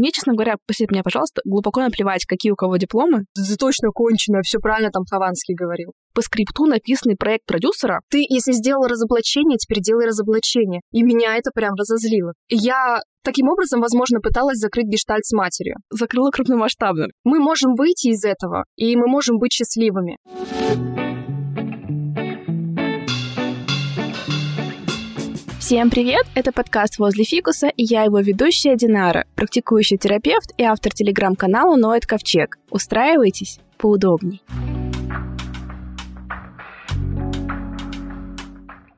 Мне, честно говоря, посеть меня, пожалуйста, глубоко наплевать, какие у кого дипломы. Ты точно кончено, все правильно там Хованский говорил. По скрипту написанный проект продюсера. Ты, если сделал разоблачение, теперь делай разоблачение. И меня это прям разозлило. Я Таким образом, возможно, пыталась закрыть гештальт с матерью. Закрыла крупномасштабно. Мы можем выйти из этого, и мы можем быть счастливыми. Всем привет! Это подкаст «Возле фикуса» и я его ведущая Динара, практикующий терапевт и автор телеграм-канала «Ноет Ковчег». Устраивайтесь поудобней.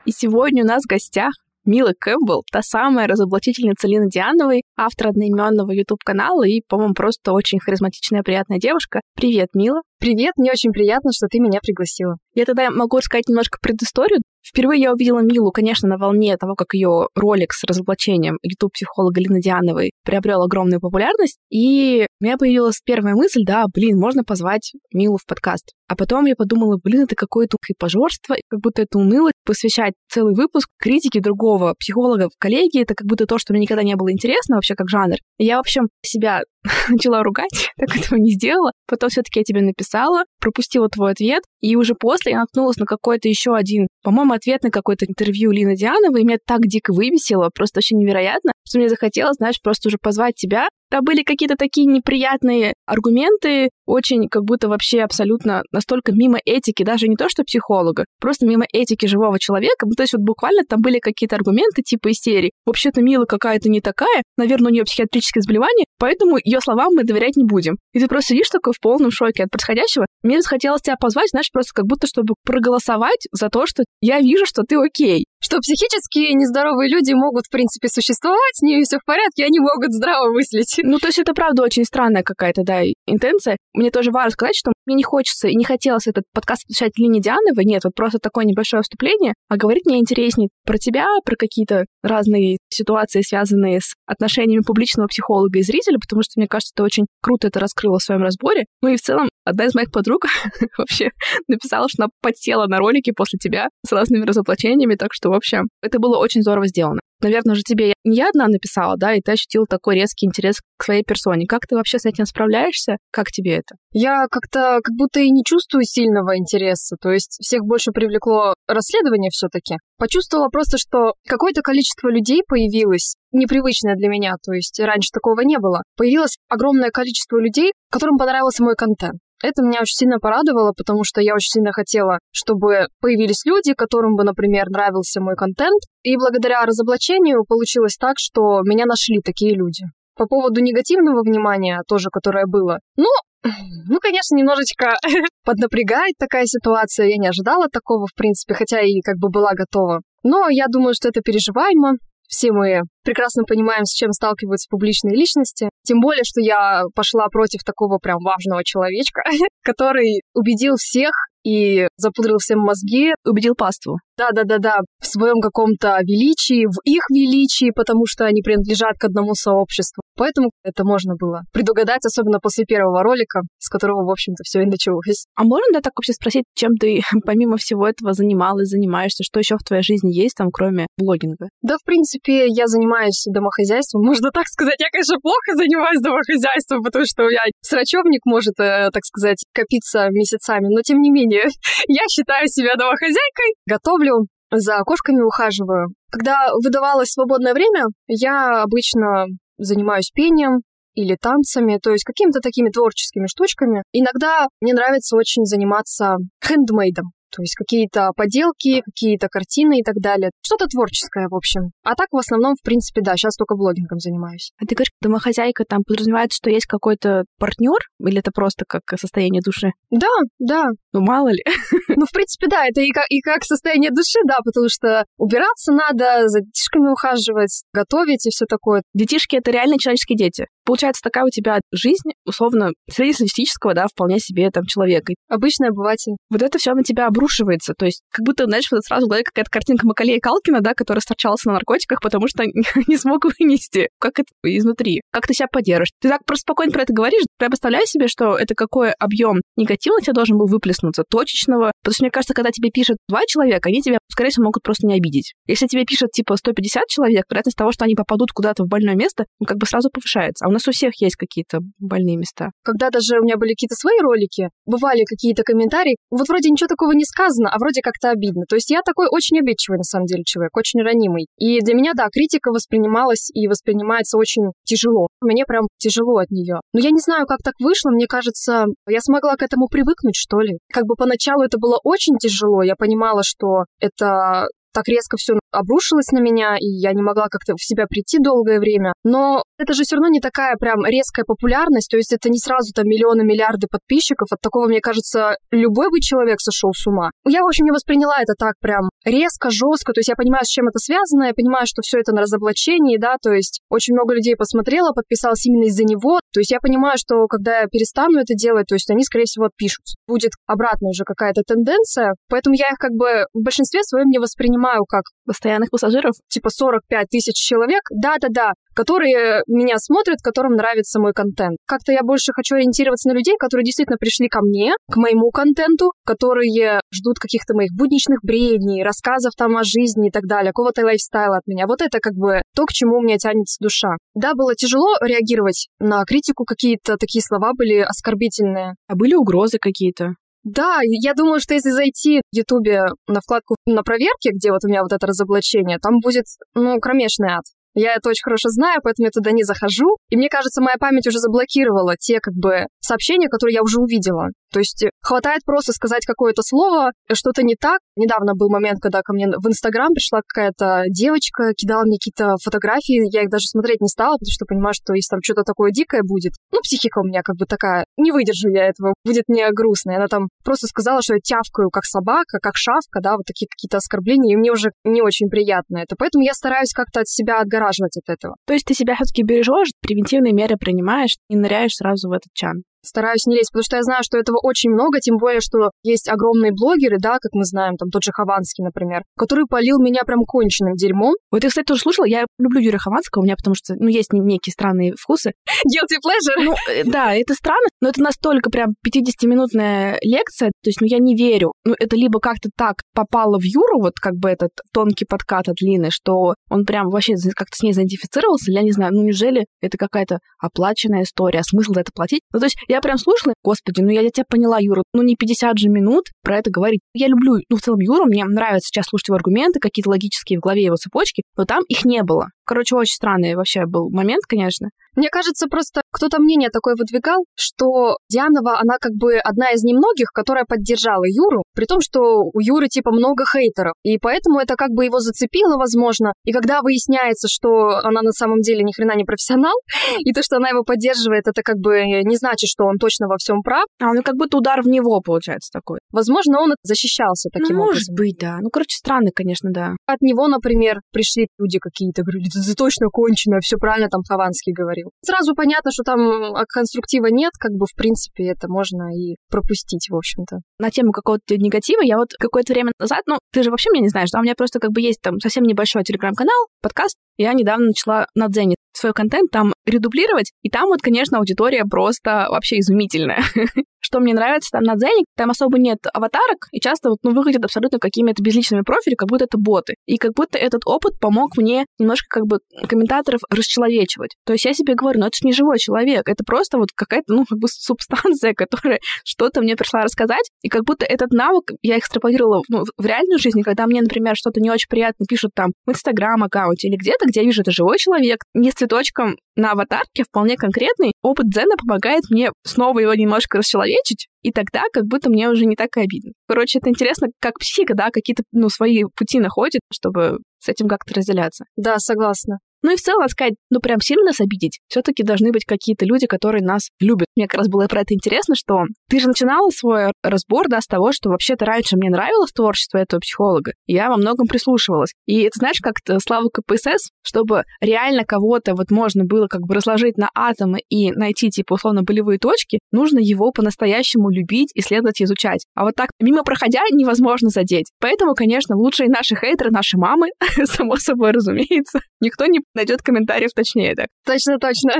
И сегодня у нас в гостях Мила Кэмпбелл, та самая разоблачительница Лины Диановой, автор одноименного YouTube-канала и, по-моему, просто очень харизматичная, приятная девушка. Привет, Мила. Привет, мне очень приятно, что ты меня пригласила. Я тогда могу рассказать немножко предысторию. Впервые я увидела Милу, конечно, на волне того, как ее ролик с разоблачением YouTube-психолога Лины Диановой приобрел огромную популярность, и у меня появилась первая мысль, да, блин, можно позвать Милу в подкаст. А потом я подумала, блин, это какое-то хипожорство, как будто это уныло, посвящать целый выпуск критике другого психолога в коллеге, это как будто то, что мне никогда не было интересно вообще как жанр. И я, в общем, себя начала ругать, так этого не сделала. Потом все-таки я тебе написала, пропустила твой ответ, и уже после я наткнулась на какой-то еще один, по-моему, ответ на какое-то интервью Лины Диановой, меня так дико выбесило, просто очень невероятно, что мне захотелось, знаешь, просто уже позвать тебя там были какие-то такие неприятные аргументы, очень как будто вообще абсолютно настолько мимо этики, даже не то что психолога, просто мимо этики живого человека. Ну, то есть вот буквально там были какие-то аргументы типа из серии «Вообще-то Мила какая-то не такая, наверное, у нее психиатрическое заболевание, поэтому ее словам мы доверять не будем». И ты просто сидишь такой в полном шоке от происходящего. Мне захотелось тебя позвать, знаешь, просто как будто чтобы проголосовать за то, что я вижу, что ты окей что психически нездоровые люди могут, в принципе, существовать, с ними все в порядке, они могут здраво мыслить. Ну, то есть это правда очень странная какая-то, да, интенция. Мне тоже важно сказать, что мне не хочется и не хотелось этот подкаст посвящать Лине Диановой, нет, вот просто такое небольшое вступление, а говорить мне интереснее про тебя, про какие-то разные ситуации, связанные с отношениями публичного психолога и зрителя, потому что, мне кажется, ты очень круто это раскрыла в своем разборе. Ну и в целом, одна из моих подруг вообще написала, что она подсела на ролики после тебя с разными разоблачениями, так что, в общем, это было очень здорово сделано. Наверное, уже тебе не я одна написала, да, и ты ощутил такой резкий интерес к своей персоне. Как ты вообще с этим справляешься? Как тебе это? Я как-то как будто и не чувствую сильного интереса. То есть всех больше привлекло расследование все-таки. Почувствовала просто, что какое-то количество людей появилось, непривычное для меня, то есть раньше такого не было. Появилось огромное количество людей, которым понравился мой контент. Это меня очень сильно порадовало, потому что я очень сильно хотела, чтобы появились люди, которым бы, например, нравился мой контент. И благодаря разоблачению получилось так, что меня нашли такие люди. По поводу негативного внимания тоже, которое было. Ну, ну, конечно, немножечко поднапрягает такая ситуация. Я не ожидала такого, в принципе, хотя и как бы была готова. Но я думаю, что это переживаемо. Все мы прекрасно понимаем, с чем сталкиваются публичные личности. Тем более, что я пошла против такого прям важного человечка, который убедил всех и запудрил всем мозги. Убедил паству. Да-да-да-да, в своем каком-то величии, в их величии, потому что они принадлежат к одному сообществу. Поэтому это можно было предугадать, особенно после первого ролика, с которого, в общем-то, все и началось. А можно, да, так вообще спросить, чем ты помимо всего этого занималась, занимаешься? Что еще в твоей жизни есть там, кроме блогинга? Да, в принципе, я занимаюсь домохозяйством. Можно так сказать. Я, конечно, плохо занимаюсь домохозяйством, потому что у меня срачевник может, э, так сказать, копиться месяцами. Но, тем не менее, я считаю себя домохозяйкой. Готовлю готовлю, за кошками ухаживаю. Когда выдавалось свободное время, я обычно занимаюсь пением или танцами, то есть какими-то такими творческими штучками. Иногда мне нравится очень заниматься хендмейдом. То есть какие-то поделки, какие-то картины и так далее. Что-то творческое, в общем. А так, в основном, в принципе, да, сейчас только блогингом занимаюсь. А ты говоришь, домохозяйка там подразумевает, что есть какой-то партнер? Или это просто как состояние души? Да, да. Ну, мало ли. Ну, в принципе, да, это и как, и как состояние души, да, потому что убираться надо, за детишками ухаживать, готовить и все такое. Детишки — это реально человеческие дети. Получается, такая у тебя жизнь, условно, среднестатистического, да, вполне себе там человека. Обычный обыватель. Вот это все на тебя обрушивается. То есть, как будто, знаешь, вот сразу в голове какая-то картинка Макалея Калкина, да, который сторчался на наркотиках, потому что не смог вынести. Как это изнутри? Как ты себя поддержишь? Ты так просто спокойно про это говоришь, Я представляю себе, что это какой объем негатива у тебя должен был выплеснуться, точечного. Потому что, мне кажется, когда тебе пишут два человека, они тебя, скорее всего, могут просто не обидеть. Если тебе пишут, типа, 150 человек, вероятность того, что они попадут куда-то в больное место, ну, как бы сразу повышается. А у нас у всех есть какие-то больные места. Когда даже у меня были какие-то свои ролики, бывали какие-то комментарии, вот вроде ничего такого не сказано, а вроде как-то обидно. То есть я такой очень обидчивый, на самом деле, человек, очень ранимый. И для меня, да, критика воспринималась и воспринимается очень тяжело. Мне прям тяжело от нее. Но я не знаю, как так вышло. Мне кажется, я смогла к этому привыкнуть, что ли. Как бы поначалу это было очень тяжело. Я понимала, что это так резко все обрушилось на меня, и я не могла как-то в себя прийти долгое время. Но это же все равно не такая прям резкая популярность, то есть это не сразу там миллионы, миллиарды подписчиков. От такого, мне кажется, любой бы человек сошел с ума. Я, в общем, не восприняла это так прям резко, жестко. То есть я понимаю, с чем это связано, я понимаю, что все это на разоблачении, да, то есть очень много людей посмотрело, подписалось именно из-за него. То есть я понимаю, что когда я перестану это делать, то есть они, скорее всего, отпишутся. Будет обратно уже какая-то тенденция, поэтому я их как бы в большинстве своем не воспринимаю как постоянных пассажиров, типа 45 тысяч человек, да-да-да, которые меня смотрят, которым нравится мой контент. Как-то я больше хочу ориентироваться на людей, которые действительно пришли ко мне, к моему контенту, которые ждут каких-то моих будничных бредней, рассказов там о жизни и так далее, какого-то лайфстайла от меня. Вот это как бы то, к чему у меня тянется душа. Да, было тяжело реагировать на критику, какие-то такие слова были оскорбительные. А были угрозы какие-то? Да, я думаю, что если зайти в Ютубе на вкладку на проверке, где вот у меня вот это разоблачение, там будет, ну, кромешный ад. Я это очень хорошо знаю, поэтому я туда не захожу. И мне кажется, моя память уже заблокировала те как бы сообщения, которые я уже увидела. То есть хватает просто сказать какое-то слово, что-то не так. Недавно был момент, когда ко мне в Инстаграм пришла какая-то девочка, кидала мне какие-то фотографии, я их даже смотреть не стала, потому что понимаю, что если там что-то такое дикое будет, ну, психика у меня как бы такая, не выдержу я этого, будет мне грустно. И она там просто сказала, что я тявкаю как собака, как шавка, да, вот такие какие-то оскорбления, и мне уже не очень приятно это. Поэтому я стараюсь как-то от себя отгораживать от этого. То есть ты себя все-таки бережешь, превентивные меры принимаешь и ныряешь сразу в этот чан? Стараюсь не лезть, потому что я знаю, что этого очень много, тем более, что есть огромные блогеры, да, как мы знаем, там тот же Хованский, например, который полил меня прям конченным дерьмом. Вот я, кстати, тоже слушала, я люблю Юрия Хованского, у меня потому что, ну, есть некие странные вкусы. Guilty pleasure. Ну, э, да, это странно, но это настолько прям 50-минутная лекция, то есть, ну, я не верю. Ну, это либо как-то так попало в Юру, вот как бы этот тонкий подкат от Лины, что он прям вообще как-то с ней заидентифицировался, я не знаю, ну, неужели это какая-то оплаченная история, а смысл за это платить? Ну, то есть, я прям слушала, господи, ну я, тебя поняла, Юра, ну не 50 же минут про это говорить. Я люблю, ну в целом Юру, мне нравится сейчас слушать его аргументы, какие-то логические в голове его цепочки, но там их не было. Короче, очень странный вообще был момент, конечно. Мне кажется, просто кто-то мнение такое выдвигал, что Дианова, она как бы одна из немногих, которая поддержала Юру, при том, что у Юры типа много хейтеров, и поэтому это как бы его зацепило, возможно. И когда выясняется, что она на самом деле ни хрена не профессионал, и то, что она его поддерживает, это как бы не значит, что он точно во всем прав. А, ну как будто удар в него получается такой. Возможно, он защищался таким ну, образом. может быть, да. Ну, короче, странно, конечно, да. От него, например, пришли люди какие-то, говорили, ты точно конченая, все правильно там Хованский говорил. Сразу понятно, что там конструктива нет, как бы, в принципе, это можно и пропустить, в общем-то. На тему какого-то негатива я вот какое-то время назад, ну, ты же вообще меня не знаешь, да, у меня просто как бы есть там совсем небольшой телеграм-канал, подкаст, я недавно начала на Дзене свой контент там редублировать, и там вот, конечно, аудитория просто вообще изумительная. Что мне нравится там на Дзене, там особо нет аватарок, и часто вот, ну, выглядят абсолютно какими-то безличными профилями, как будто это боты. И как будто этот опыт помог мне немножко как бы комментаторов расчеловечивать. То есть я себе говорю, ну это же не живой человек, это просто вот какая-то, ну, как бы субстанция, которая что-то мне пришла рассказать, и как будто этот навык я экстраполировала ну, в реальной жизни, когда мне, например, что-то не очень приятно пишут там в Инстаграм-аккаунте или где-то, где я вижу, это живой человек, не цветочком на аватарке, вполне конкретный. Опыт Дзена помогает мне снова его немножко расчеловечить, и тогда как будто мне уже не так и обидно. Короче, это интересно, как психика, да, какие-то, ну, свои пути находит, чтобы с этим как-то разделяться. Да, согласна. Ну и в целом сказать, ну прям сильно нас обидеть, все-таки должны быть какие-то люди, которые нас любят. Мне как раз было про это интересно, что ты же начинала свой разбор, да, с того, что вообще-то раньше мне нравилось творчество этого психолога, и я во многом прислушивалась. И это знаешь, как-то слава КПСС, чтобы реально кого-то вот можно было как бы разложить на атомы и найти, типа, условно, болевые точки, нужно его по-настоящему любить, исследовать, изучать. А вот так мимо проходя невозможно задеть. Поэтому, конечно, лучшие наши хейтеры — наши мамы, само собой разумеется. Никто не найдет комментариев точнее так. Точно, точно.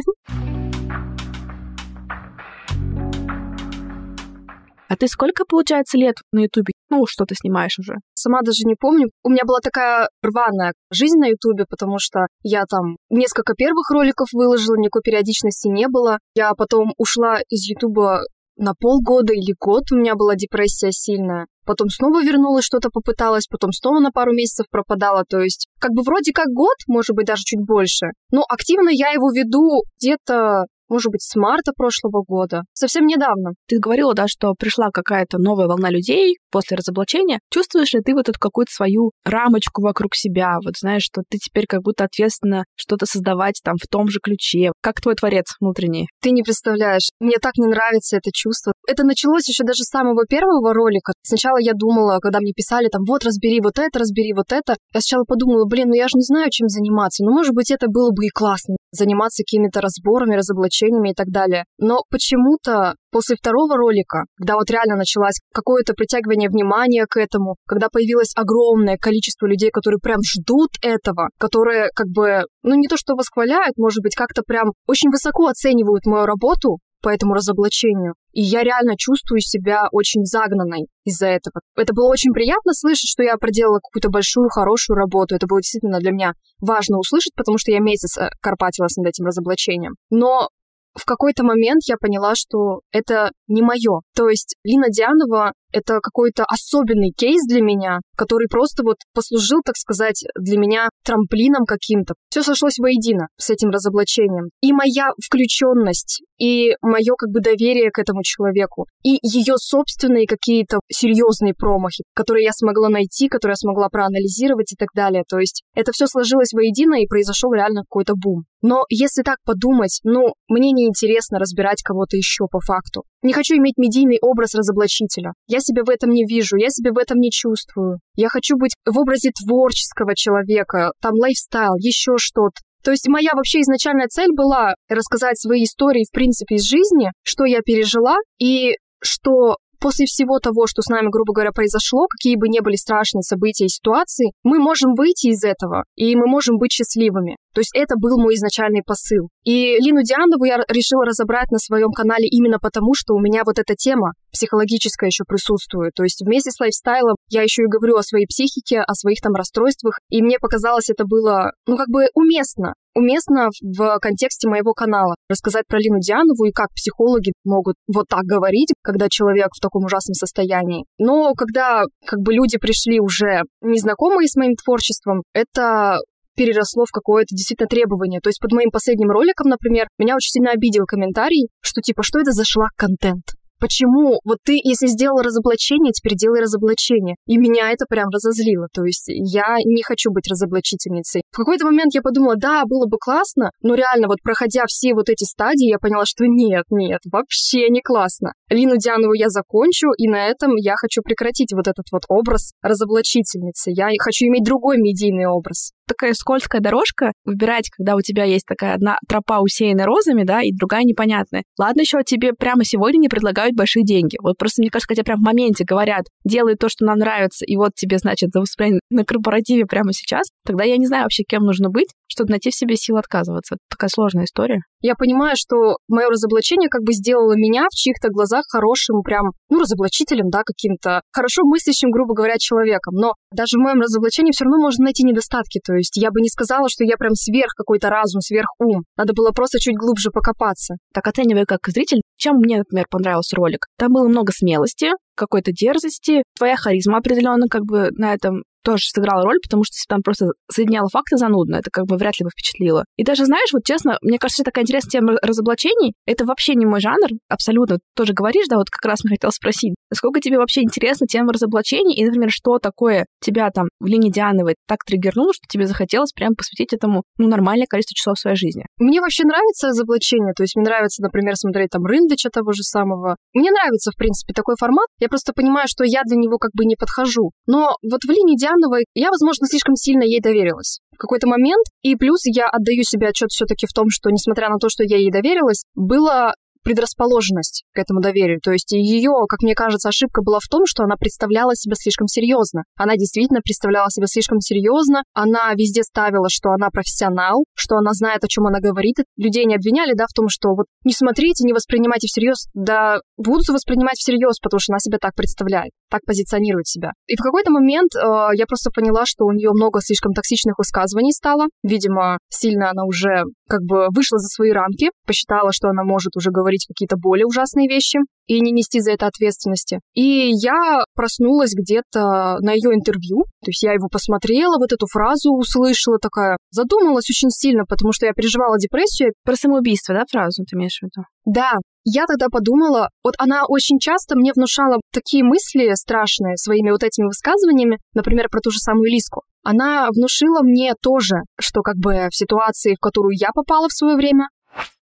А ты сколько, получается, лет на Ютубе? Ну, что ты снимаешь уже? Сама даже не помню. У меня была такая рваная жизнь на Ютубе, потому что я там несколько первых роликов выложила, никакой периодичности не было. Я потом ушла из Ютуба на полгода или год у меня была депрессия сильная. Потом снова вернулась, что-то попыталась, потом снова на пару месяцев пропадала. То есть, как бы вроде как год, может быть, даже чуть больше. Но активно я его веду где-то может быть, с марта прошлого года, совсем недавно. Ты говорила, да, что пришла какая-то новая волна людей после разоблачения. Чувствуешь ли ты вот эту какую-то свою рамочку вокруг себя? Вот знаешь, что ты теперь как будто ответственно что-то создавать там в том же ключе. Как твой творец внутренний? Ты не представляешь. Мне так не нравится это чувство. Это началось еще даже с самого первого ролика. Сначала я думала, когда мне писали там, вот разбери вот это, разбери вот это. Я сначала подумала, блин, ну я же не знаю, чем заниматься. Ну, может быть, это было бы и классно. Заниматься какими-то разборами, разоблачениями и так далее. Но почему-то после второго ролика, когда вот реально началось какое-то притягивание внимания к этому, когда появилось огромное количество людей, которые прям ждут этого, которые как бы, ну не то что восхваляют, может быть, как-то прям очень высоко оценивают мою работу, по этому разоблачению. И я реально чувствую себя очень загнанной из-за этого. Это было очень приятно слышать, что я проделала какую-то большую, хорошую работу. Это было действительно для меня важно услышать, потому что я месяц э, карпатилась над этим разоблачением. Но в какой-то момент я поняла, что это не мое. То есть Лина Дианова — это какой-то особенный кейс для меня, который просто вот послужил, так сказать, для меня трамплином каким-то. Все сошлось воедино с этим разоблачением. И моя включенность, и мое как бы доверие к этому человеку, и ее собственные какие-то серьезные промахи, которые я смогла найти, которые я смогла проанализировать и так далее. То есть это все сложилось воедино, и произошел реально какой-то бум. Но если так подумать, ну, мне не интересно разбирать кого-то еще по факту. Не хочу иметь медийный образ разоблачителя. Я себя в этом не вижу, я себя в этом не чувствую. Я хочу быть в образе творческого человека, там лайфстайл, еще что-то. То есть моя вообще изначальная цель была рассказать свои истории, в принципе, из жизни, что я пережила, и что после всего того, что с нами, грубо говоря, произошло, какие бы ни были страшные события и ситуации, мы можем выйти из этого, и мы можем быть счастливыми. То есть это был мой изначальный посыл. И Лину Дианову я решила разобрать на своем канале именно потому, что у меня вот эта тема психологическая еще присутствует. То есть вместе с лайфстайлом я еще и говорю о своей психике, о своих там расстройствах, и мне показалось это было, ну, как бы уместно уместно в контексте моего канала рассказать про Лину Дианову и как психологи могут вот так говорить, когда человек в таком ужасном состоянии. Но когда как бы люди пришли уже незнакомые с моим творчеством, это переросло в какое-то действительно требование. То есть под моим последним роликом, например, меня очень сильно обидел комментарий, что типа, что это за шлак-контент? Почему? Вот ты, если сделал разоблачение, теперь делай разоблачение. И меня это прям разозлило. То есть я не хочу быть разоблачительницей. В какой-то момент я подумала, да, было бы классно, но реально вот проходя все вот эти стадии, я поняла, что нет, нет, вообще не классно. Лину Дианову я закончу, и на этом я хочу прекратить вот этот вот образ разоблачительницы. Я хочу иметь другой медийный образ такая скользкая дорожка выбирать, когда у тебя есть такая одна тропа усеянная розами, да, и другая непонятная. Ладно, еще тебе прямо сегодня не предлагают большие деньги. Вот просто, мне кажется, хотя прям в моменте говорят, делай то, что нам нравится, и вот тебе, значит, за выступление на корпоративе прямо сейчас, тогда я не знаю вообще, кем нужно быть, чтобы найти в себе силы отказываться. Такая сложная история. Я понимаю, что мое разоблачение как бы сделало меня в чьих-то глазах хорошим, прям, ну, разоблачителем, да, каким-то хорошо мыслящим, грубо говоря, человеком. Но даже в моем разоблачении все равно можно найти недостатки. То есть я бы не сказала, что я прям сверх какой-то разум, сверх ум. Надо было просто чуть глубже покопаться. Так оценивая как зритель, чем мне, например, понравился ролик? Там было много смелости, какой-то дерзости, твоя харизма определенно как бы на этом тоже сыграла роль, потому что если там просто соединяла факты занудно, это как бы вряд ли бы впечатлило. И даже, знаешь, вот честно, мне кажется, такая интересная тема разоблачений, это вообще не мой жанр, абсолютно. Тоже говоришь, да, вот как раз мне хотел спросить, насколько тебе вообще интересна тема разоблачений, и, например, что такое тебя там в Лине Диановой так триггернуло, что тебе захотелось прям посвятить этому, ну, нормальное количество часов своей жизни? Мне вообще нравится разоблачение, то есть мне нравится, например, смотреть там Рындыча того же самого. Мне нравится, в принципе, такой формат. Я просто понимаю, что я для него как бы не подхожу. Но вот в Лине Диановой Ульяновой, я, возможно, слишком сильно ей доверилась в какой-то момент. И плюс я отдаю себе отчет все-таки в том, что, несмотря на то, что я ей доверилась, было предрасположенность к этому доверию. То есть ее, как мне кажется, ошибка была в том, что она представляла себя слишком серьезно. Она действительно представляла себя слишком серьезно. Она везде ставила, что она профессионал, что она знает, о чем она говорит. Людей не обвиняли, да, в том, что вот не смотрите, не воспринимайте всерьез. Да, будут воспринимать всерьез, потому что она себя так представляет, так позиционирует себя. И в какой-то момент э, я просто поняла, что у нее много слишком токсичных высказываний стало. Видимо, сильно она уже как бы вышла за свои рамки, посчитала, что она может уже говорить какие-то более ужасные вещи и не нести за это ответственности. И я проснулась где-то на ее интервью, то есть я его посмотрела, вот эту фразу услышала такая, задумалась очень сильно, потому что я переживала депрессию. Про самоубийство, да, фразу ты имеешь в виду? Да, я тогда подумала, вот она очень часто мне внушала такие мысли страшные своими вот этими высказываниями, например, про ту же самую Лиску. Она внушила мне тоже, что как бы в ситуации, в которую я попала в свое время,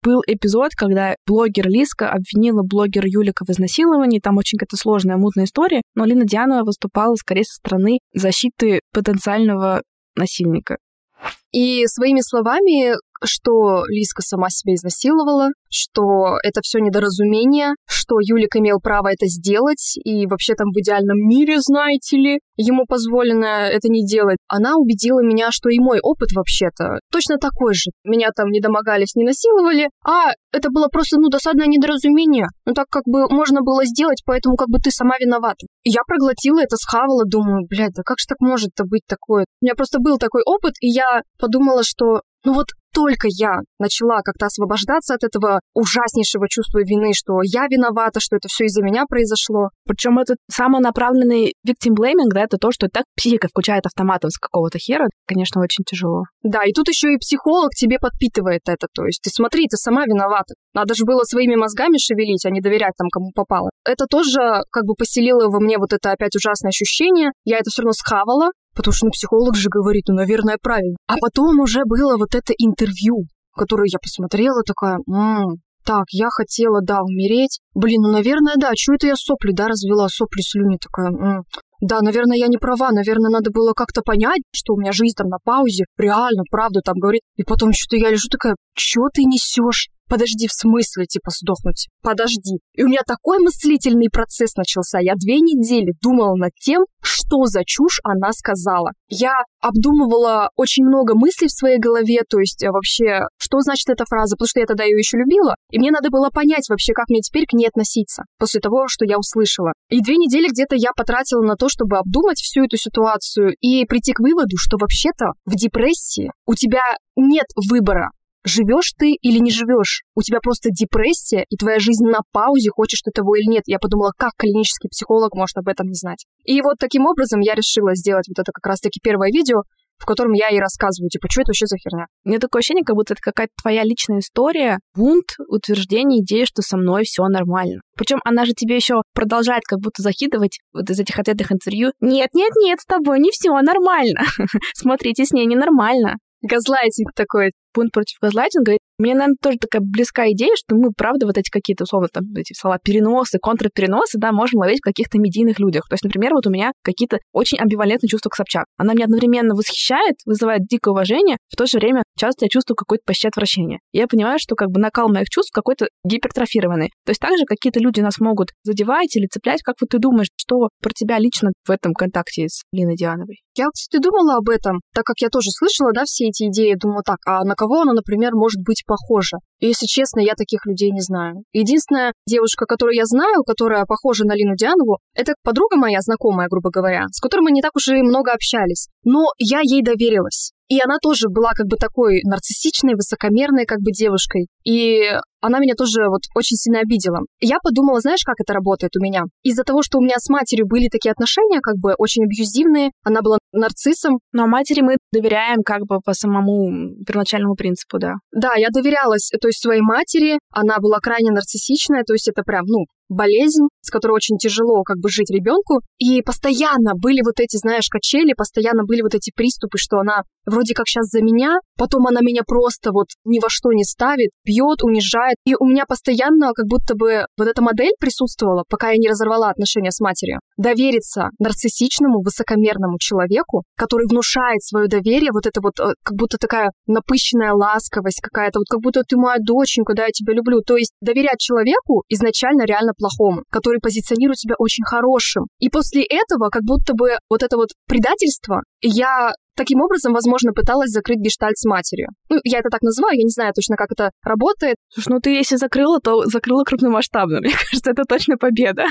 был эпизод, когда блогер Лиска обвинила блогера Юлика в изнасиловании. Там очень какая-то сложная, мутная история. Но Лина Дианова выступала скорее со стороны защиты потенциального насильника. И своими словами что Лиска сама себя изнасиловала, что это все недоразумение, что Юлик имел право это сделать, и вообще там в идеальном мире, знаете ли, ему позволено это не делать. Она убедила меня, что и мой опыт вообще-то точно такой же. Меня там не домогались, не насиловали, а это было просто, ну, досадное недоразумение. Ну, так как бы можно было сделать, поэтому как бы ты сама виновата. Я проглотила это, схавала, думаю, блядь, да как же так может-то быть такое? У меня просто был такой опыт, и я подумала, что ну вот только я начала как-то освобождаться от этого ужаснейшего чувства вины, что я виновата, что это все из-за меня произошло. Причем этот самонаправленный victim blaming, да, это то, что так психика включает автоматом с какого-то хера, конечно, очень тяжело. Да, и тут еще и психолог тебе подпитывает это, то есть ты смотри, ты сама виновата. Надо же было своими мозгами шевелить, а не доверять там, кому попало. Это тоже как бы поселило во мне вот это опять ужасное ощущение. Я это все равно схавала, потому что ну, психолог же говорит, ну, наверное, правильно. А потом уже было вот это интервью, которое я посмотрела, такая, м-м, так, я хотела, да, умереть. Блин, ну, наверное, да, что это я сопли, да, развела, сопли, слюни, такая, м-м. Да, наверное, я не права, наверное, надо было как-то понять, что у меня жизнь там на паузе, реально, правду там говорит. И потом что-то я лежу такая, что ты несешь? подожди, в смысле, типа, сдохнуть? Подожди. И у меня такой мыслительный процесс начался. Я две недели думала над тем, что за чушь она сказала. Я обдумывала очень много мыслей в своей голове, то есть э, вообще, что значит эта фраза, потому что я тогда ее еще любила, и мне надо было понять вообще, как мне теперь к ней относиться после того, что я услышала. И две недели где-то я потратила на то, чтобы обдумать всю эту ситуацию и прийти к выводу, что вообще-то в депрессии у тебя нет выбора живешь ты или не живешь. У тебя просто депрессия, и твоя жизнь на паузе, хочешь ты того или нет. Я подумала, как клинический психолог может об этом не знать. И вот таким образом я решила сделать вот это как раз-таки первое видео, в котором я и рассказываю, типа, что это вообще за херня? Мне такое ощущение, как будто это какая-то твоя личная история, бунт, утверждение идеи, что со мной все нормально. Причем она же тебе еще продолжает как будто закидывать вот из этих ответных интервью. Нет, нет, нет, с тобой не все нормально. Смотрите, с ней ненормально. Газлайтинг такой пункт против газлайтинга. Мне, наверное, тоже такая близкая идея, что мы, правда, вот эти какие-то, условно, там, эти слова переносы, контрпереносы, да, можем ловить в каких-то медийных людях. То есть, например, вот у меня какие-то очень амбивалентные чувства к Собчак. Она меня одновременно восхищает, вызывает дикое уважение, в то же время часто я чувствую какое-то почти отвращение. Я понимаю, что как бы накал моих чувств какой-то гипертрофированный. То есть также какие-то люди нас могут задевать или цеплять. Как вот ты думаешь, что про тебя лично в этом контакте с Линой Диановой? Я, кстати, думала об этом, так как я тоже слышала, да, все эти идеи. Думала, так, а на кого она, например, может быть похожа? Если честно, я таких людей не знаю. Единственная девушка, которую я знаю, которая похожа на Лину Дианову, это подруга моя, знакомая, грубо говоря, с которой мы не так уж и много общались. Но я ей доверилась. И она тоже была как бы такой нарциссичной, высокомерной как бы девушкой. И она меня тоже вот очень сильно обидела. Я подумала, знаешь, как это работает у меня? Из-за того, что у меня с матерью были такие отношения, как бы очень абьюзивные, она была нарциссом. Но матери мы доверяем как бы по самому первоначальному принципу, да. Да, я доверялась, то есть своей матери, она была крайне нарциссичная, то есть это прям, ну, болезнь, с которой очень тяжело как бы жить ребенку. И постоянно были вот эти, знаешь, качели, постоянно были вот эти приступы, что она вроде как сейчас за меня, потом она меня просто вот ни во что не ставит, бьет, унижает. И у меня постоянно как будто бы вот эта модель присутствовала, пока я не разорвала отношения с матерью. Довериться нарциссичному, высокомерному человеку, который внушает свое доверие, вот это вот э, как будто такая напыщенная ласковость какая-то, вот как будто ты моя доченька, да, я тебя люблю. То есть доверять человеку изначально реально плохому, который позиционирует себя очень хорошим. И после этого как будто бы вот это вот предательство я Таким образом, возможно, пыталась закрыть гештальт с матерью. Ну, я это так называю, я не знаю точно, как это работает. Слушай, ну ты если закрыла, то закрыла крупномасштабно. Мне кажется, это точно победа.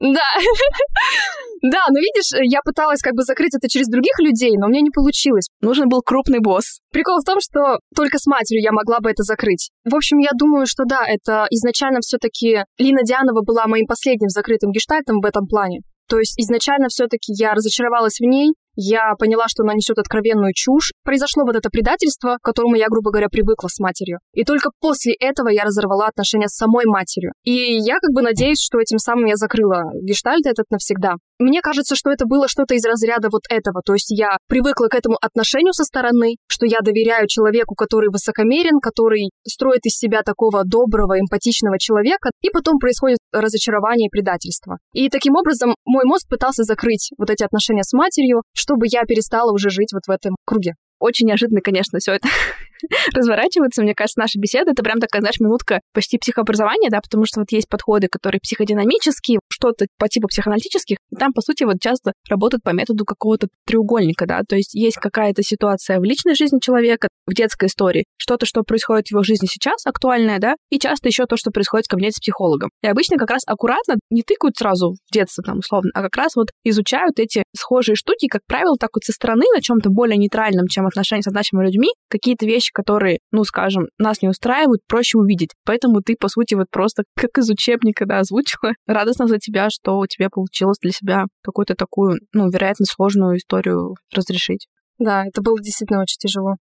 Да. Да, но видишь, я пыталась как бы закрыть это через других людей, но у меня не получилось. Нужен был крупный босс. Прикол в том, что только с матерью я могла бы это закрыть. В общем, я думаю, что да, это изначально все-таки Лина Дианова была моим последним закрытым гештальтом в этом плане. То есть изначально все-таки я разочаровалась в ней, я поняла, что она несет откровенную чушь. Произошло вот это предательство, к которому я, грубо говоря, привыкла с матерью. И только после этого я разорвала отношения с самой матерью. И я как бы надеюсь, что этим самым я закрыла гештальт этот навсегда. Мне кажется, что это было что-то из разряда вот этого. То есть я привыкла к этому отношению со стороны, что я доверяю человеку, который высокомерен, который строит из себя такого доброго, эмпатичного человека, и потом происходит разочарование и предательство. И таким образом мой мозг пытался закрыть вот эти отношения с матерью, чтобы я перестала уже жить вот в этом круге. Очень неожиданно, конечно, все это разворачивается. Мне кажется, наша беседа — это прям такая, знаешь, минутка почти психообразования, да, потому что вот есть подходы, которые психодинамические, что-то по типу психоаналитических, и там, по сути, вот часто работают по методу какого-то треугольника, да, то есть есть какая-то ситуация в личной жизни человека, в детской истории, что-то, что происходит в его жизни сейчас, актуальное, да, и часто еще то, что происходит в кабинете с психологом. И обычно как раз аккуратно не тыкают сразу в детство там условно, а как раз вот изучают эти схожие штуки, как правило, так вот со стороны на чем-то более нейтральном, чем отношения с значимыми людьми, какие-то вещи, которые, ну, скажем, нас не устраивают, проще увидеть. Поэтому ты, по сути, вот просто как из учебника, да, озвучила. Радостно за тебя, что у тебя получилось для себя какую-то такую, ну, вероятно, сложную историю разрешить. Да, это было действительно очень тяжело.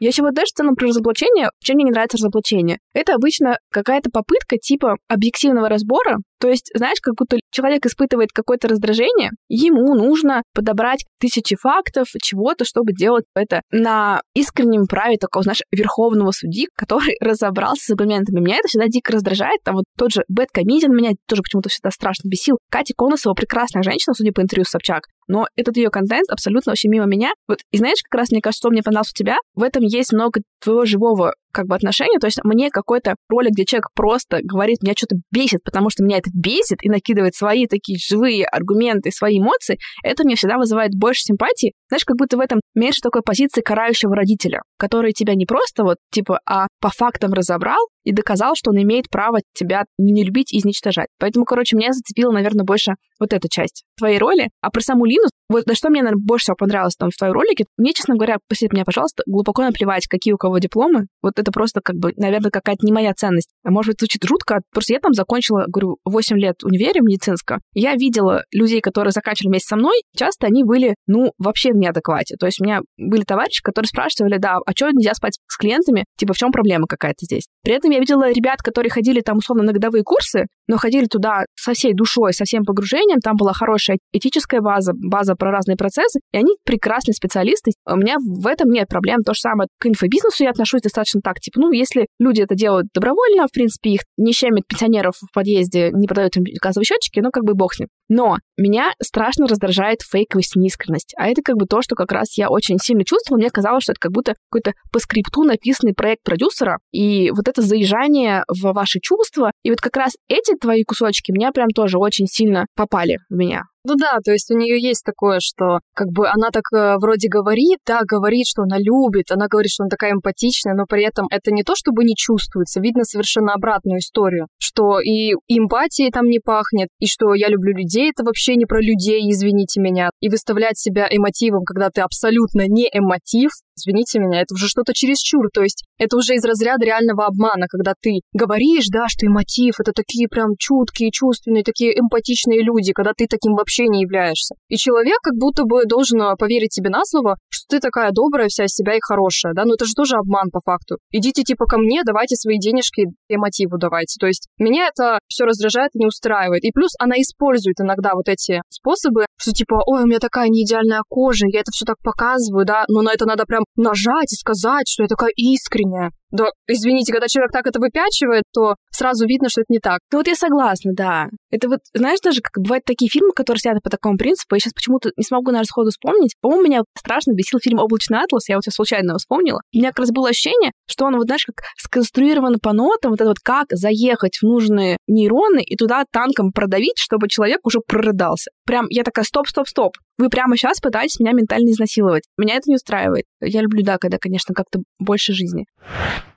Я еще вот даже в целом про разоблачение, чем мне не нравится разоблачение. Это обычно какая-то попытка типа объективного разбора, то есть, знаешь, как будто человек испытывает какое-то раздражение, ему нужно подобрать тысячи фактов, чего-то, чтобы делать это на искреннем праве такого, знаешь, верховного судьи, который разобрался с аргументами. Меня это всегда дико раздражает. Там вот тот же Бэт Комедиан меня тоже почему-то всегда страшно бесил. Катя Конусова прекрасная женщина, судя по интервью с Собчак, но этот ее контент абсолютно вообще мимо меня. Вот, и знаешь, как раз мне кажется, что мне понравилось у тебя, в этом есть много твоего живого как бы отношения, то есть мне какой-то ролик, где человек просто говорит, меня что-то бесит, потому что меня это бесит, и накидывает свои такие живые аргументы, свои эмоции, это мне всегда вызывает больше симпатии. Знаешь, как будто в этом меньше такой позиции карающего родителя, который тебя не просто вот, типа, а по фактам разобрал и доказал, что он имеет право тебя не любить и изничтожать. Поэтому, короче, меня зацепила, наверное, больше вот эта часть твоей роли. А про саму Лину, вот на что мне, наверное, больше всего понравилось там в твоем ролике, мне, честно говоря, посмотрите меня, пожалуйста, глубоко наплевать, какие у кого дипломы. Вот это просто как бы, наверное, какая-то не моя ценность. А может быть, звучит жутко. Просто я там закончила, говорю, 8 лет универе медицинского. Я видела людей, которые заканчивали вместе со мной. Часто они были, ну, вообще в неадеквате. То есть у меня были товарищи, которые спрашивали, да, а что нельзя спать с клиентами? Типа, в чем проблема какая-то здесь? При этом я видела ребят, которые ходили там, условно, на годовые курсы, но ходили туда со всей душой, со всем погружением. Там была хорошая этическая база, база про разные процессы, и они прекрасные специалисты. У меня в этом нет проблем. То же самое к инфобизнесу я отношусь достаточно так, типа, ну, если люди это делают добровольно, в принципе, их не щемят пенсионеров в подъезде, не продают им газовые счетчики, ну, как бы бог с ним. Но меня страшно раздражает фейковость и неискренность. А это как бы то, что как раз я очень сильно чувствовала. Мне казалось, что это как будто какой-то по скрипту написанный проект продюсера. И вот это заезжание в ваши чувства. И вот как раз эти твои кусочки меня прям тоже очень сильно попали в меня. Ну да, то есть у нее есть такое, что как бы она так э, вроде говорит, да, говорит, что она любит, она говорит, что она такая эмпатичная, но при этом это не то, чтобы не чувствуется, видно совершенно обратную историю, что и эмпатией там не пахнет, и что я люблю людей, это вообще не про людей, извините меня, и выставлять себя эмотивом, когда ты абсолютно не эмотив, извините меня, это уже что-то чересчур, то есть это уже из разряда реального обмана, когда ты говоришь, да, что и мотив, это такие прям чуткие, чувственные, такие эмпатичные люди, когда ты таким вообще не являешься. И человек как будто бы должен а, поверить тебе на слово, что ты такая добрая вся себя и хорошая, да, но это же тоже обман по факту. Идите типа ко мне, давайте свои денежки и мотиву давайте. То есть меня это все раздражает и не устраивает. И плюс она использует иногда вот эти способы, что типа, ой, у меня такая не идеальная кожа, я это все так показываю, да, но на это надо прям нажать и сказать, что я такая искренняя. Да, извините, когда человек так это выпячивает, то сразу видно, что это не так. Ну вот я согласна, да. Это вот, знаешь, даже как бывают такие фильмы, которые сняты по такому принципу, я сейчас почему-то не смогу, наверное, сходу вспомнить. По-моему, меня страшно бесил фильм «Облачный атлас», я вот сейчас случайно его вспомнила. У меня как раз было ощущение, что он, вот знаешь, как сконструирован по нотам, вот это вот как заехать в нужные нейроны и туда танком продавить, чтобы человек уже прорыдался. Прям я такая, стоп, стоп, стоп. Вы прямо сейчас пытаетесь меня ментально изнасиловать. Меня это не устраивает. Я люблю, да, когда, конечно, как-то больше жизни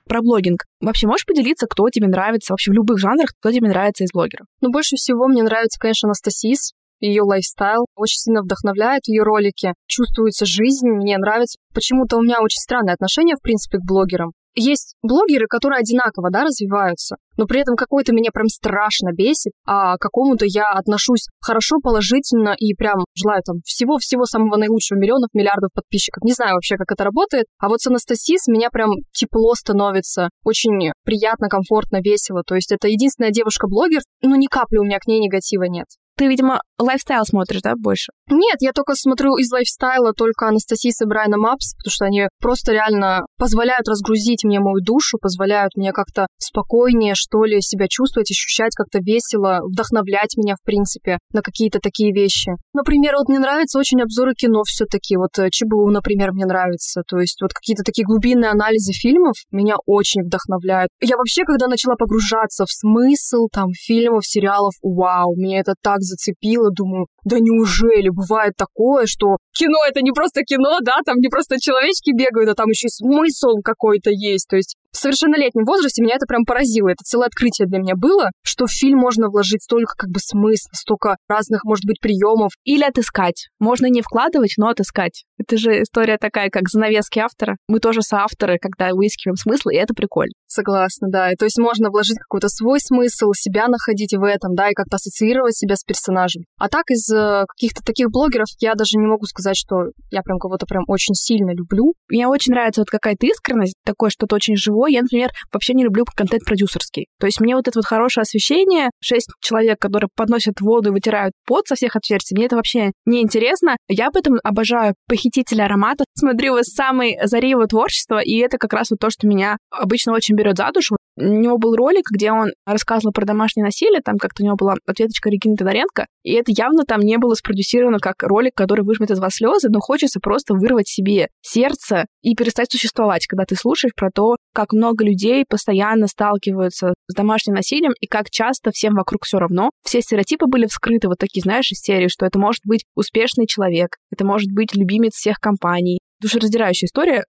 про блогинг. Вообще можешь поделиться, кто тебе нравится вообще в любых жанрах, кто тебе нравится из блогеров? Ну, больше всего мне нравится, конечно, Анастасис, ее лайфстайл. Очень сильно вдохновляет ее ролики. Чувствуется жизнь, мне нравится. Почему-то у меня очень странное отношение, в принципе, к блогерам есть блогеры, которые одинаково, да, развиваются, но при этом какой-то меня прям страшно бесит, а к какому-то я отношусь хорошо, положительно и прям желаю там всего-всего самого наилучшего, миллионов, миллиардов подписчиков. Не знаю вообще, как это работает. А вот с Анастасией меня прям тепло становится, очень приятно, комфортно, весело. То есть это единственная девушка-блогер, но ни капли у меня к ней негатива нет. Ты, видимо, lifestyle смотришь, да, больше? Нет, я только смотрю из lifestyle а только Анастасии и Брайана Мапс, потому что они просто реально позволяют разгрузить мне мою душу, позволяют мне как-то спокойнее, что ли, себя чувствовать, ощущать как-то весело, вдохновлять меня, в принципе, на какие-то такие вещи. Например, вот мне нравятся очень обзоры кино все таки вот э, ЧБУ, например, мне нравится, то есть вот какие-то такие глубинные анализы фильмов меня очень вдохновляют. Я вообще, когда начала погружаться в смысл там фильмов, сериалов, вау, мне это так зацепило, думаю, да неужели бывает такое, что кино это не просто кино, да, там не просто человечки бегают, а там еще и смысл какой-то есть. То есть в совершеннолетнем возрасте меня это прям поразило. Это целое открытие для меня было, что в фильм можно вложить столько как бы смысла, столько разных, может быть, приемов. Или отыскать. Можно не вкладывать, но отыскать. Это же история такая, как занавески автора. Мы тоже соавторы, когда выискиваем смысл, и это прикольно. Согласна, да. И то есть можно вложить какой-то свой смысл, себя находить в этом, да, и как-то ассоциировать себя с персонажем. А так из э, каких-то таких блогеров я даже не могу сказать, что я прям кого-то прям очень сильно люблю. Мне очень нравится вот какая-то искренность, такое что-то очень живое. Я, например, вообще не люблю контент продюсерский. То есть мне вот это вот хорошее освещение, шесть человек, которые подносят воду и вытирают пот со всех отверстий, мне это вообще не интересно. Я об этом обожаю похитителя аромата. Смотрю его с самой зари его творчества, и это как раз вот то, что меня обычно очень берет за душу. У него был ролик, где он рассказывал про домашнее насилие, там как-то у него была ответочка Регины Тодоренко, и это явно там не было спродюсировано как ролик, который выжмет из вас слезы, но хочется просто вырвать себе сердце и перестать существовать, когда ты слушаешь про то, как много людей постоянно сталкиваются с домашним насилием и как часто всем вокруг все равно. Все стереотипы были вскрыты, вот такие, знаешь, из серии, что это может быть успешный человек, это может быть любимец всех компаний. Душераздирающая история.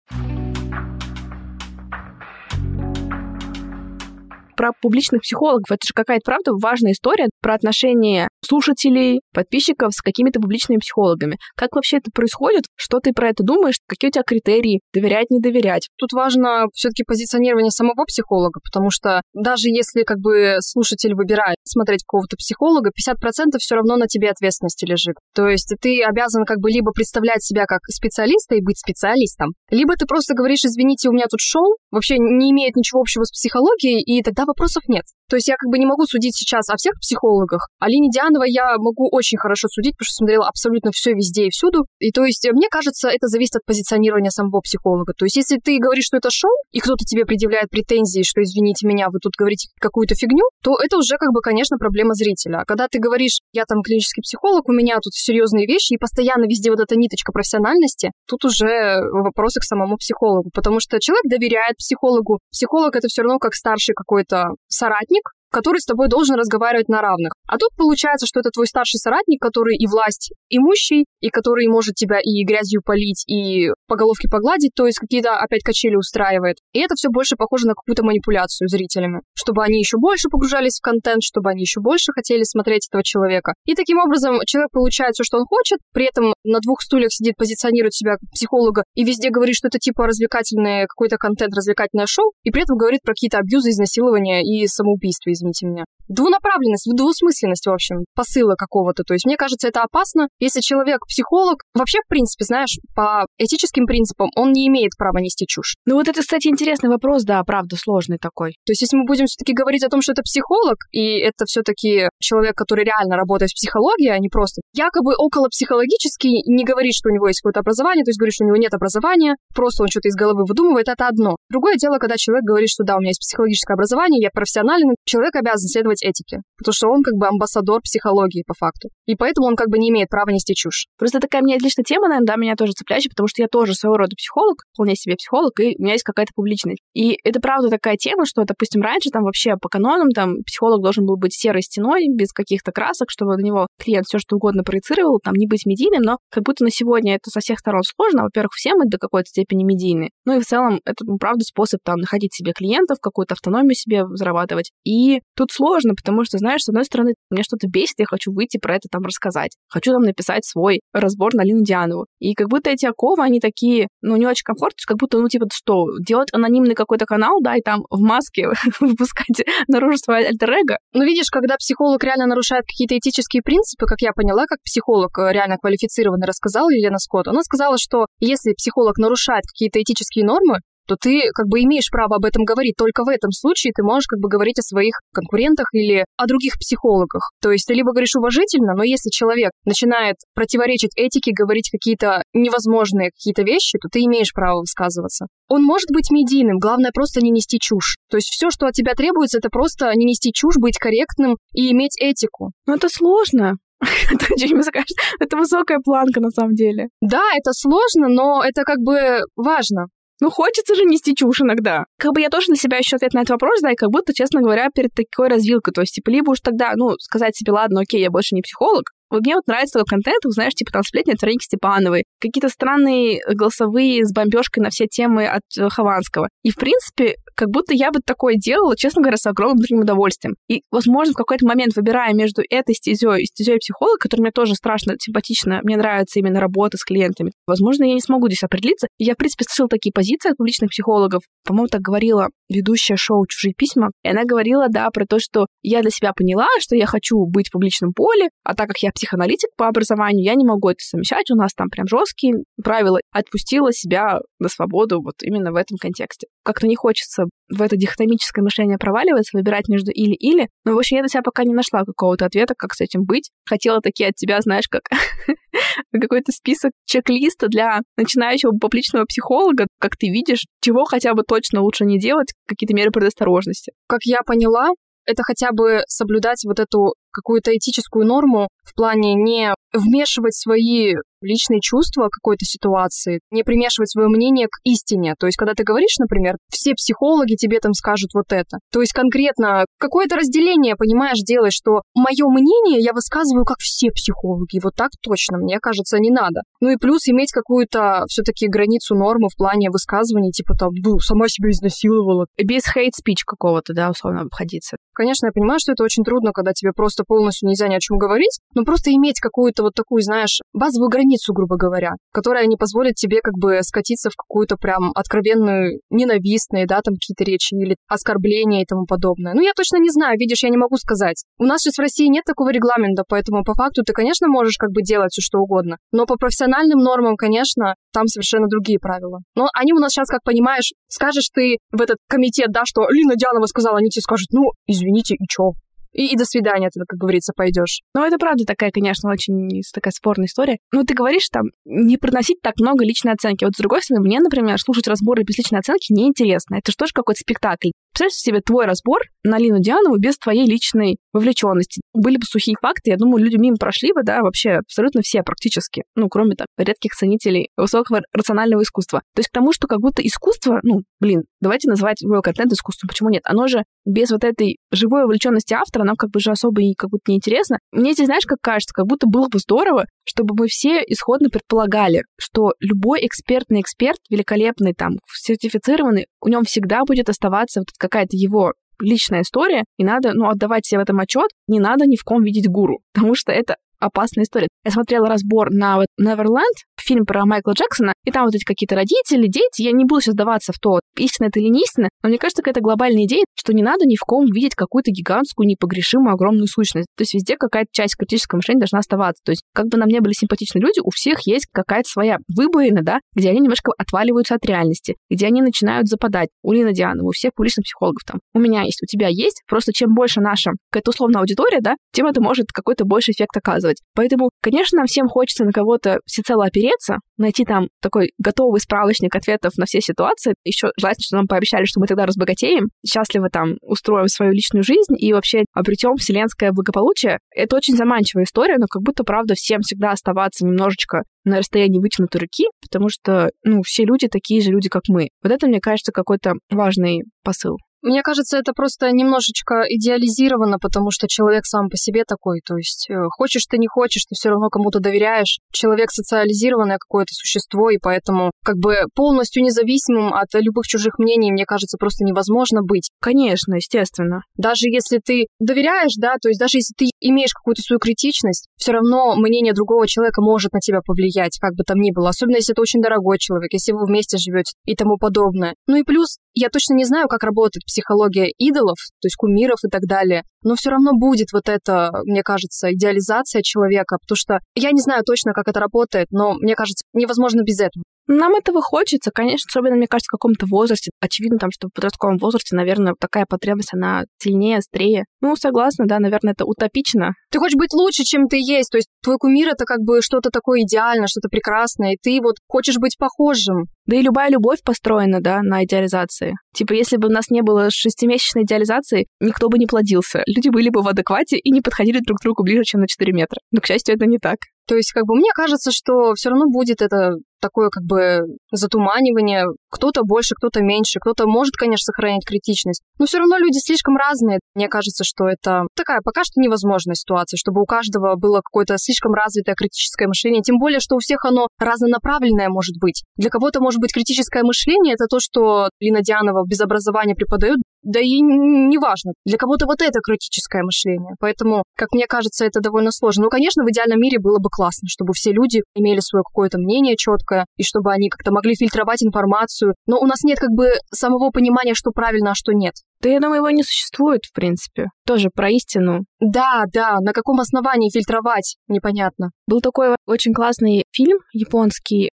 Про публичных психологов. Это же какая-то, правда, важная история про отношения слушателей, подписчиков с какими-то публичными психологами. Как вообще это происходит? Что ты про это думаешь? Какие у тебя критерии? Доверять, не доверять? Тут важно все-таки позиционирование самого психолога, потому что даже если как бы слушатель выбирает смотреть какого-то психолога, 50% все равно на тебе ответственности лежит. То есть ты обязан как бы либо представлять себя как специалиста и быть специалистом, либо ты просто говоришь, извините, у меня тут шоу, вообще не имеет ничего общего с психологией, и тогда вопросов нет. То есть я как бы не могу судить сейчас о всех психологах. О Лине Дианова я могу очень хорошо судить, потому что смотрела абсолютно все везде и всюду. И то есть мне кажется, это зависит от позиционирования самого психолога. То есть если ты говоришь, что это шоу, и кто-то тебе предъявляет претензии, что, извините меня, вы тут говорите какую-то фигню, то это уже как бы, конечно, проблема зрителя. А когда ты говоришь, я там клинический психолог, у меня тут серьезные вещи, и постоянно везде вот эта ниточка профессиональности, тут уже вопросы к самому психологу. Потому что человек доверяет психологу. Психолог это все равно как старший какой-то соратник, который с тобой должен разговаривать на равных. А тут получается, что это твой старший соратник, который и власть имущий, и который может тебя и грязью полить, и по головке погладить, то есть какие-то опять качели устраивает. И это все больше похоже на какую-то манипуляцию зрителями, чтобы они еще больше погружались в контент, чтобы они еще больше хотели смотреть этого человека. И таким образом человек получает все, что он хочет, при этом на двух стульях сидит, позиционирует себя как психолога и везде говорит, что это типа развлекательный какой-то контент, развлекательное шоу, и при этом говорит про какие-то абьюзы, изнасилования и самоубийства, извините меня. Двунаправленность, двусмысленность, в общем, посыла какого-то. То есть мне кажется, это опасно, если человек психолог. Вообще, в принципе, знаешь, по этическим принципам он не имеет права нести чушь. Ну вот это, кстати, интересный вопрос, да, правда, сложный такой. То есть если мы будем все-таки говорить о том, что это психолог, и это все-таки человек, который реально работает в психологии, а не просто якобы около психологический, не говорит, что у него есть какое-то образование, то есть говорит, что у него нет образования, просто он что-то из головы выдумывает, это одно. Другое дело, когда человек говорит, что да, у меня есть психологическое образование, я профессиональный, человек обязан следовать этике, потому что он как бы амбассадор психологии по факту. И поэтому он как бы не имеет права нести чушь. Просто такая мне лично тема, наверное, да, меня тоже цепляющая, потому что я тоже своего рода психолог, вполне себе психолог, и у меня есть какая-то публичность. И это правда такая тема, что, допустим, раньше там вообще по канонам там психолог должен был быть серой стеной, без каких-то красок, чтобы на него клиент все что угодно проецировал, там не быть медийным, но как будто на сегодня это со всех сторон сложно. Во-первых, все мы до какой-то степени медийны. Ну и в целом это, ну, правда, способ там находить себе клиентов, какую-то автономию себе зарабатывать. И тут сложно, потому что, знаешь, с одной стороны, мне что-то бесит, я хочу выйти про это там рассказать. Хочу там написать свой разбор на Лину Дианову. И как будто эти оковы, они такие, ну, не очень комфортные, как будто, ну, типа, что, делать анонимный какой-то канал, да, и там в маске выпускать наружу свое альтер -эго. Ну, видишь, когда психолог реально нарушает какие-то этические принципы, как я поняла, как психолог э, реально квалифицированно рассказала Елена Скотт, она сказала, что если психолог нарушает какие-то этические нормы, то ты как бы имеешь право об этом говорить. Только в этом случае ты можешь как бы говорить о своих конкурентах или о других психологах. То есть ты либо говоришь уважительно, но если человек начинает противоречить этике, говорить какие-то невозможные какие-то вещи, то ты имеешь право высказываться. Он может быть медийным, главное просто не нести чушь. То есть все, что от тебя требуется, это просто не нести чушь, быть корректным и иметь этику. Но это сложно. Это высокая планка на самом деле. Да, это сложно, но это как бы важно. Ну, хочется же нести чушь иногда. Как бы я тоже для себя еще ответ на этот вопрос, да, и как будто, честно говоря, перед такой развилкой. То есть, типа, либо уж тогда, ну, сказать себе, ладно, окей, я больше не психолог, вот мне вот нравится такой контент, знаешь, типа там сплетни от Вероники Степановой, какие-то странные голосовые с бомбежкой на все темы от э, Хованского. И, в принципе, как будто я бы такое делала, честно говоря, с огромным внутренним удовольствием. И, возможно, в какой-то момент, выбирая между этой стезей и стезей психолога, которая мне тоже страшно симпатично, мне нравится именно работа с клиентами, возможно, я не смогу здесь определиться. Я, в принципе, слышала такие позиции от публичных психологов. По-моему, так говорила ведущая шоу «Чужие письма». И она говорила, да, про то, что я для себя поняла, что я хочу быть в публичном поле, а так как я психоаналитик по образованию, я не могу это совмещать, у нас там прям жесткие правила. Отпустила себя на свободу вот именно в этом контексте. Как-то не хочется в это дихотомическое мышление проваливаться, выбирать между или-или. Но, в общем, я до себя пока не нашла какого-то ответа, как с этим быть. Хотела такие от тебя, знаешь, как какой-то список чек-листа для начинающего публичного психолога, как ты видишь, чего хотя бы точно лучше не делать, какие-то меры предосторожности. Как я поняла, это хотя бы соблюдать вот эту какую-то этическую норму в плане не вмешивать свои личные чувства какой-то ситуации, не примешивать свое мнение к истине. То есть, когда ты говоришь, например, все психологи тебе там скажут вот это. То есть, конкретно какое-то разделение, понимаешь, делать, что мое мнение я высказываю как все психологи. Вот так точно, мне кажется, не надо. Ну и плюс иметь какую-то все-таки границу нормы в плане высказываний, типа там, ну, сама себя изнасиловала. Без хейт-спич какого-то, да, условно обходиться. Конечно, я понимаю, что это очень трудно, когда тебе просто полностью нельзя ни о чем говорить, но просто иметь какую-то вот такую, знаешь, базовую границу, грубо говоря, которая не позволит тебе как бы скатиться в какую-то прям откровенную ненавистные, да, там какие-то речи или оскорбления и тому подобное. Ну, я точно не знаю, видишь, я не могу сказать. У нас сейчас в России нет такого регламента, поэтому по факту ты, конечно, можешь как бы делать все что угодно, но по профессиональным нормам, конечно, там совершенно другие правила. Но они у нас сейчас, как понимаешь, скажешь ты в этот комитет, да, что Лина Дянова сказала, они тебе скажут, ну, извините, и чё? И, и до свидания, ты, как говорится, пойдешь. Ну, это правда такая, конечно, очень такая спорная история. Ну, ты говоришь там, не приносить так много личной оценки. Вот с другой стороны, мне, например, слушать разборы без личной оценки неинтересно. Это же тоже какой-то спектакль. Представляешь себе твой разбор на Лину Дианову без твоей личной вовлеченности. Были бы сухие факты, я думаю, люди мимо прошли бы, да, вообще абсолютно все практически, ну, кроме там редких ценителей высокого рационального искусства. То есть к тому, что как будто искусство, ну, блин, давайте называть его контент искусством, почему нет? Оно же без вот этой живой вовлеченности автора, нам как бы же особо и как будто неинтересно. Мне здесь, знаешь, как кажется, как будто было бы здорово, чтобы мы все исходно предполагали, что любой экспертный эксперт, великолепный там, сертифицированный, у нем всегда будет оставаться вот какая-то его личная история, и надо, ну, отдавать себе в этом отчет, не надо ни в ком видеть гуру, потому что это опасная история. Я смотрела разбор на вот Neverland, фильм про Майкла Джексона, и там вот эти какие-то родители, дети. Я не буду сейчас даваться в то, истина это или не истина, но мне кажется, какая-то глобальная идея, что не надо ни в ком видеть какую-то гигантскую, непогрешимую, огромную сущность. То есть везде какая-то часть критического мышления должна оставаться. То есть как бы нам не были симпатичны люди, у всех есть какая-то своя выбоина, да, где они немножко отваливаются от реальности, где они начинают западать. У Лины Диановой, у всех публичных психологов там. У меня есть, у тебя есть. Просто чем больше наша какая-то условная аудитория, да, тем это может какой-то больше эффект оказывать. Поэтому, конечно, нам всем хочется на кого-то всецело опереться, найти там такой готовый справочник ответов на все ситуации. Еще желательно, что нам пообещали, что мы тогда разбогатеем, счастливо там устроим свою личную жизнь и вообще обретем вселенское благополучие. Это очень заманчивая история, но как будто, правда, всем всегда оставаться немножечко на расстоянии вытянутой руки, потому что, ну, все люди такие же люди, как мы. Вот это, мне кажется, какой-то важный посыл. Мне кажется, это просто немножечко идеализировано, потому что человек сам по себе такой. То есть э, хочешь ты, не хочешь, ты все равно кому-то доверяешь. Человек социализированное какое-то существо, и поэтому как бы полностью независимым от любых чужих мнений, мне кажется, просто невозможно быть. Конечно, естественно. Даже если ты доверяешь, да, то есть даже если ты имеешь какую-то свою критичность, все равно мнение другого человека может на тебя повлиять, как бы там ни было. Особенно если это очень дорогой человек, если вы вместе живете и тому подобное. Ну и плюс, я точно не знаю, как работает психология идолов, то есть кумиров и так далее, но все равно будет вот это, мне кажется, идеализация человека, потому что я не знаю точно, как это работает, но мне кажется, невозможно без этого. Нам этого хочется, конечно, особенно, мне кажется, в каком-то возрасте. Очевидно, там, что в подростковом возрасте, наверное, такая потребность, она сильнее, острее. Ну, согласна, да, наверное, это утопично. Ты хочешь быть лучше, чем ты есть, то есть твой кумир — это как бы что-то такое идеальное, что-то прекрасное, и ты вот хочешь быть похожим. Да и любая любовь построена, да, на идеализации. Типа, если бы у нас не было шестимесячной идеализации, никто бы не плодился. Люди были бы в адеквате и не подходили друг к другу ближе, чем на 4 метра. Но, к счастью, это не так. То есть, как бы, мне кажется, что все равно будет это такое, как бы, затуманивание. Кто-то больше, кто-то меньше. Кто-то может, конечно, сохранять критичность. Но все равно люди слишком разные. Мне кажется, что это такая пока что невозможная ситуация, чтобы у каждого было какое-то слишком развитое критическое мышление. Тем более, что у всех оно разнонаправленное может быть. Для кого-то может быть критическое мышление, это то, что Лина Дианова без образования преподает, да и неважно. Для кого-то вот это критическое мышление. Поэтому, как мне кажется, это довольно сложно. Ну, конечно, в идеальном мире было бы классно, чтобы все люди имели свое какое-то мнение четкое, и чтобы они как-то могли фильтровать информацию. Но у нас нет как бы самого понимания, что правильно, а что нет. Да я думаю, его не существует, в принципе. Тоже про истину. Да, да, на каком основании фильтровать, непонятно. Был такой очень классный фильм японский,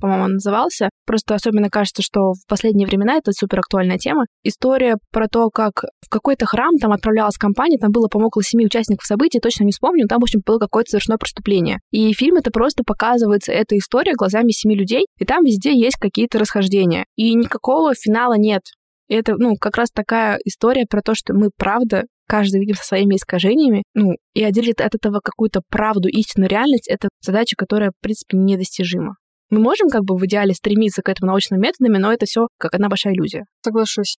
по-моему, он назывался. Просто особенно кажется, что в последние времена это супер актуальная тема. История про то, как в какой-то храм там отправлялась компания, там было, по-моему, около семи участников событий, точно не вспомню, там, в общем, было какое-то совершено преступление. И фильм это просто показывается, эта история глазами семи людей, и там везде есть какие-то расхождения. И никакого финала нет. И это, ну, как раз такая история про то, что мы, правда, каждый видим со своими искажениями, ну, и отделить от этого какую-то правду, истинную реальность, это задача, которая, в принципе, недостижима. Мы можем как бы в идеале стремиться к этому научными методами, но это все как одна большая иллюзия. Соглашусь.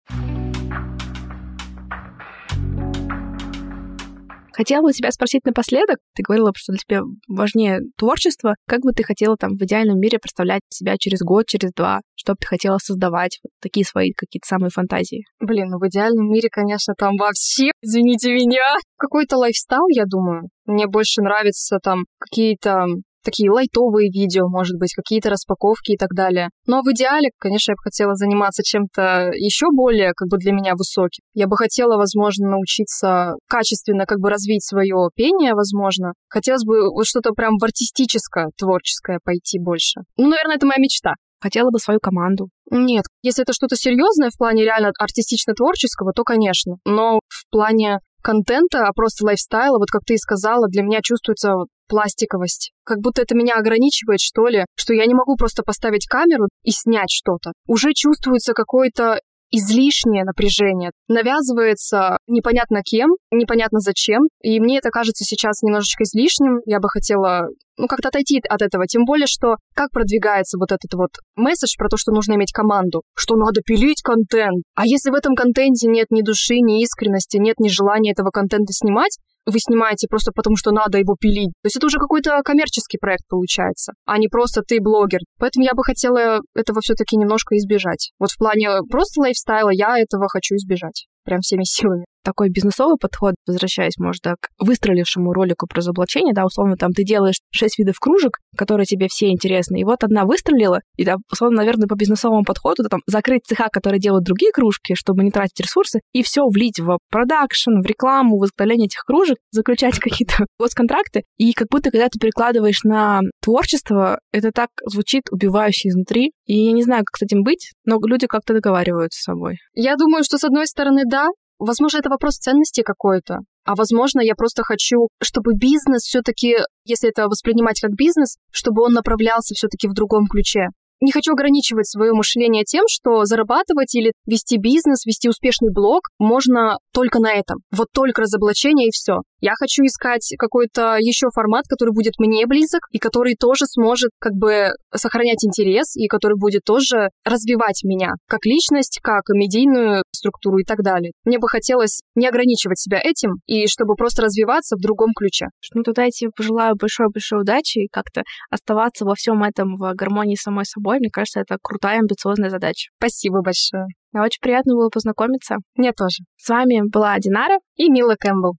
Хотела бы тебя спросить напоследок. Ты говорила, что для тебя важнее творчество. Как бы ты хотела там в идеальном мире представлять себя через год, через два? Что бы ты хотела создавать? Вот такие свои какие-то самые фантазии. Блин, ну в идеальном мире, конечно, там вообще, извините меня, какой-то лайфстайл, я думаю. Мне больше нравятся там какие-то такие лайтовые видео, может быть, какие-то распаковки и так далее. Но в идеале, конечно, я бы хотела заниматься чем-то еще более как бы для меня высоким. Я бы хотела, возможно, научиться качественно как бы развить свое пение, возможно. Хотелось бы вот что-то прям в артистическое, творческое пойти больше. Ну, наверное, это моя мечта. Хотела бы свою команду. Нет, если это что-то серьезное в плане реально артистично-творческого, то, конечно. Но в плане контента, а просто лайфстайла, вот как ты и сказала, для меня чувствуется пластиковость. Как будто это меня ограничивает, что ли, что я не могу просто поставить камеру и снять что-то. Уже чувствуется какой-то излишнее напряжение. Навязывается непонятно кем, непонятно зачем. И мне это кажется сейчас немножечко излишним. Я бы хотела ну, как-то отойти от этого. Тем более, что как продвигается вот этот вот месседж про то, что нужно иметь команду, что надо пилить контент. А если в этом контенте нет ни души, ни искренности, нет ни желания этого контента снимать, вы снимаете просто потому, что надо его пилить. То есть это уже какой-то коммерческий проект получается, а не просто ты блогер. Поэтому я бы хотела этого все-таки немножко избежать. Вот в плане просто лайфстайла я этого хочу избежать прям всеми силами такой бизнесовый подход, возвращаясь, может, да, к выстрелившему ролику про разоблачение, да, условно, там ты делаешь шесть видов кружек, которые тебе все интересны, и вот одна выстрелила, и, да, условно, наверное, по бизнесовому подходу, там, закрыть цеха, которые делают другие кружки, чтобы не тратить ресурсы, и все влить в продакшн, в рекламу, в изготовление этих кружек, заключать какие-то госконтракты, и как будто, когда ты перекладываешь на творчество, это так звучит убивающе изнутри, и я не знаю, как с этим быть, но люди как-то договариваются с собой. Я думаю, что, с одной стороны, да, Возможно, это вопрос ценности какой-то. А возможно, я просто хочу, чтобы бизнес все-таки, если это воспринимать как бизнес, чтобы он направлялся все-таки в другом ключе не хочу ограничивать свое мышление тем, что зарабатывать или вести бизнес, вести успешный блог можно только на этом. Вот только разоблачение и все. Я хочу искать какой-то еще формат, который будет мне близок и который тоже сможет как бы сохранять интерес и который будет тоже развивать меня как личность, как медийную структуру и так далее. Мне бы хотелось не ограничивать себя этим и чтобы просто развиваться в другом ключе. Ну, тогда я тебе пожелаю большой-большой удачи и как-то оставаться во всем этом в гармонии с самой собой. Мне кажется, это крутая, амбициозная задача. Спасибо большое. Очень приятно было познакомиться. Мне тоже. С вами была Динара и Мила Кэмпбелл.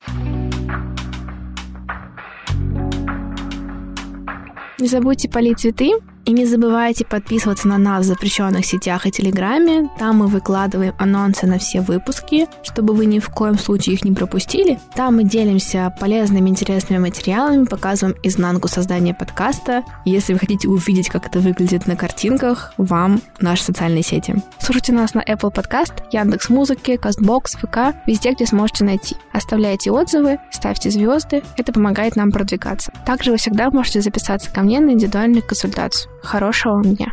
Не забудьте полить цветы и не забывайте подписываться на нас в запрещенных сетях и Телеграме. Там мы выкладываем анонсы на все выпуски, чтобы вы ни в коем случае их не пропустили. Там мы делимся полезными, интересными материалами, показываем изнанку создания подкаста. Если вы хотите увидеть, как это выглядит на картинках, вам наши социальные сети. Слушайте нас на Apple Podcast, Яндекс Музыки, Castbox, ВК, везде, где сможете найти. Оставляйте отзывы, ставьте звезды, это помогает нам продвигаться. Также вы всегда можете записаться ко мне на индивидуальную консультацию. Хорошего вам дня!